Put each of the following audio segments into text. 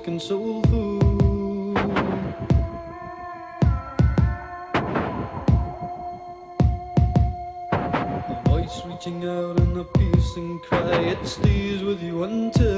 music and soul food. A voice reaching out in a piercing cry, it stays with you until.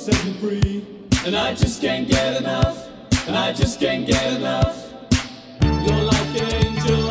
set me free. And I just can't get enough. And I just can't get enough. You're like an angel.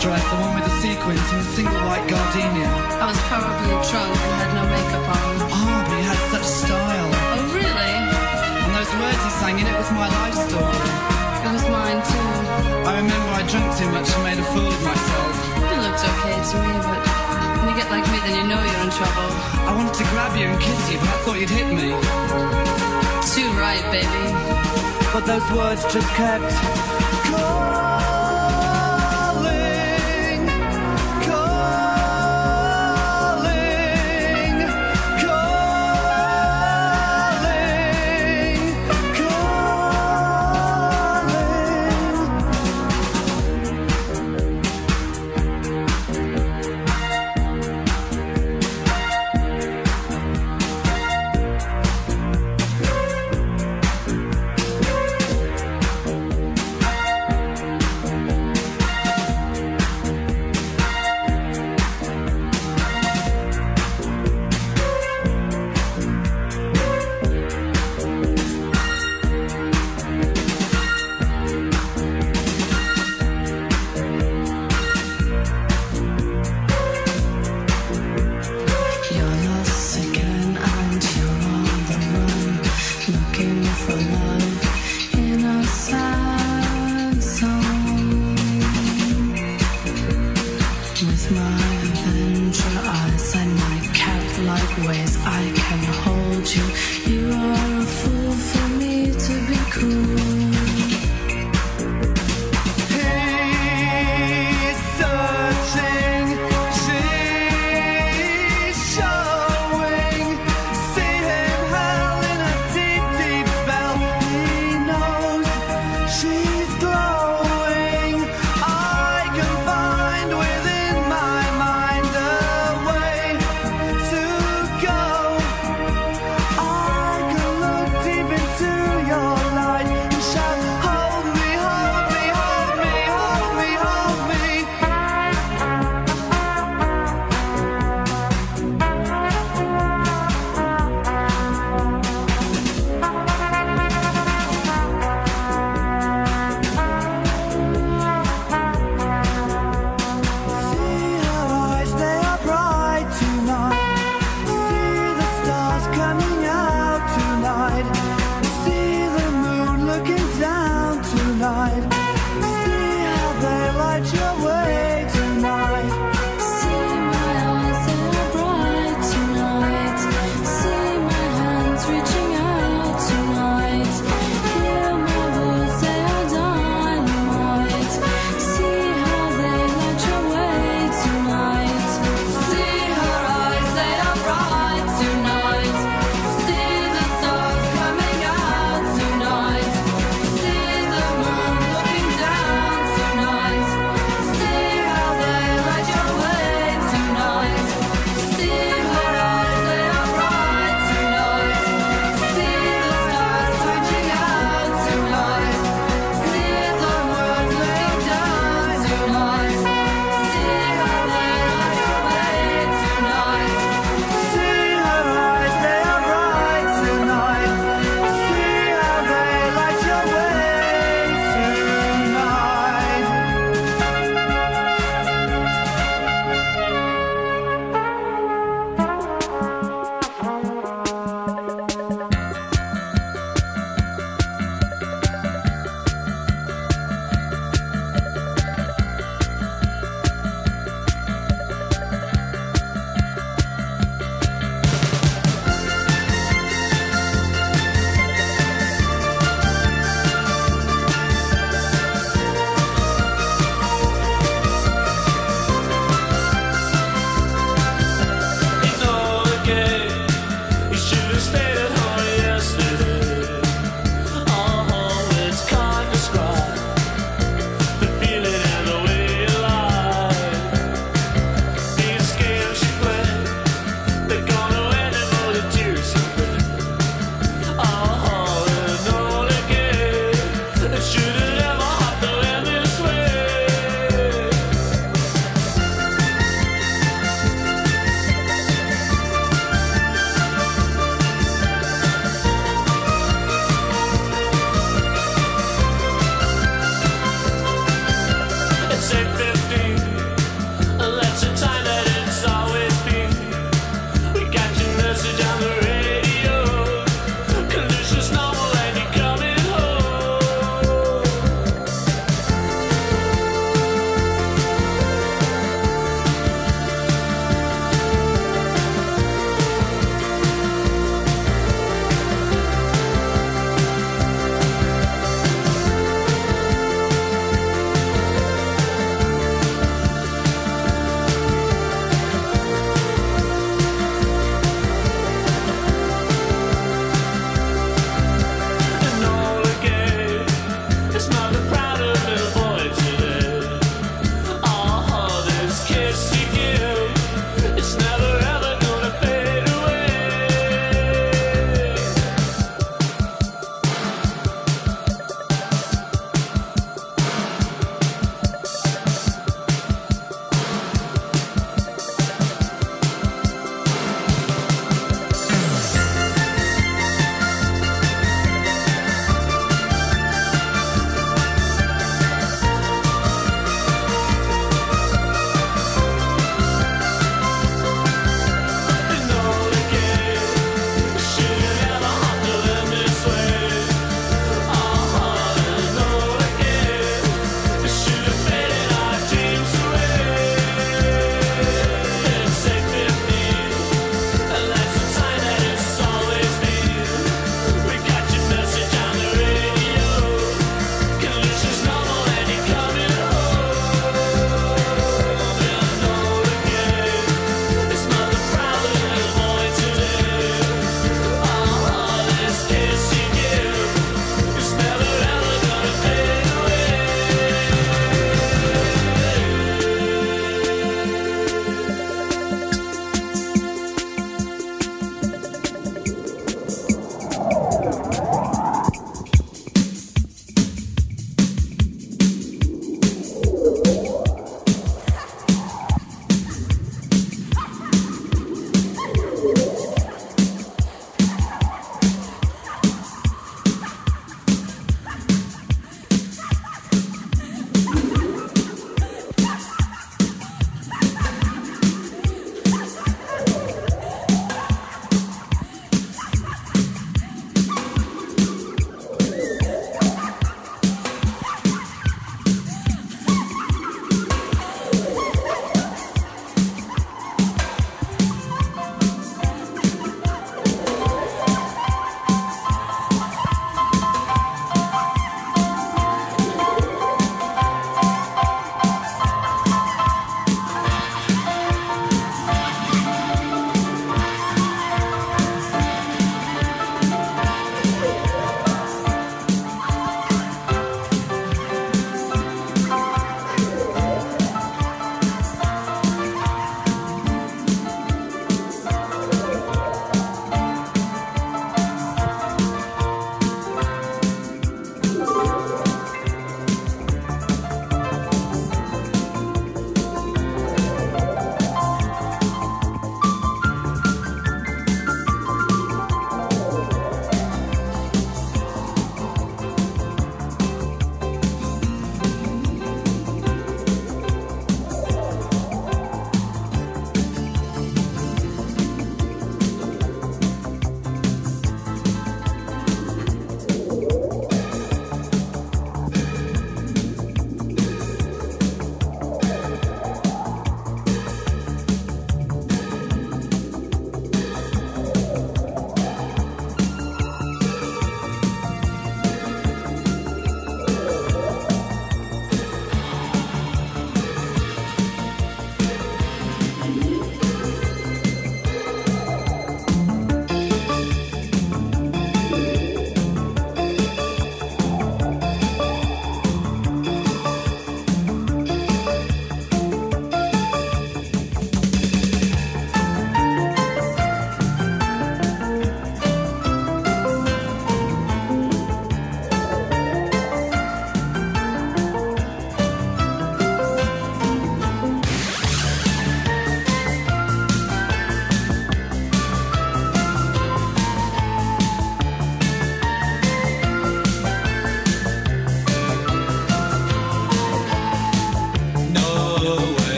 dress, the one with the sequins and the single white gardenia. I was probably drunk and had no makeup on. Oh, but he had such style. Oh, really? And those words he sang in it was my life story. It was mine too. I remember I drank too much and made a fool of myself. It looked okay to me, but when you get like me, then you know you're in trouble. I wanted to grab you and kiss you, but I thought you'd hit me. Too right, baby. But those words just kept. Going.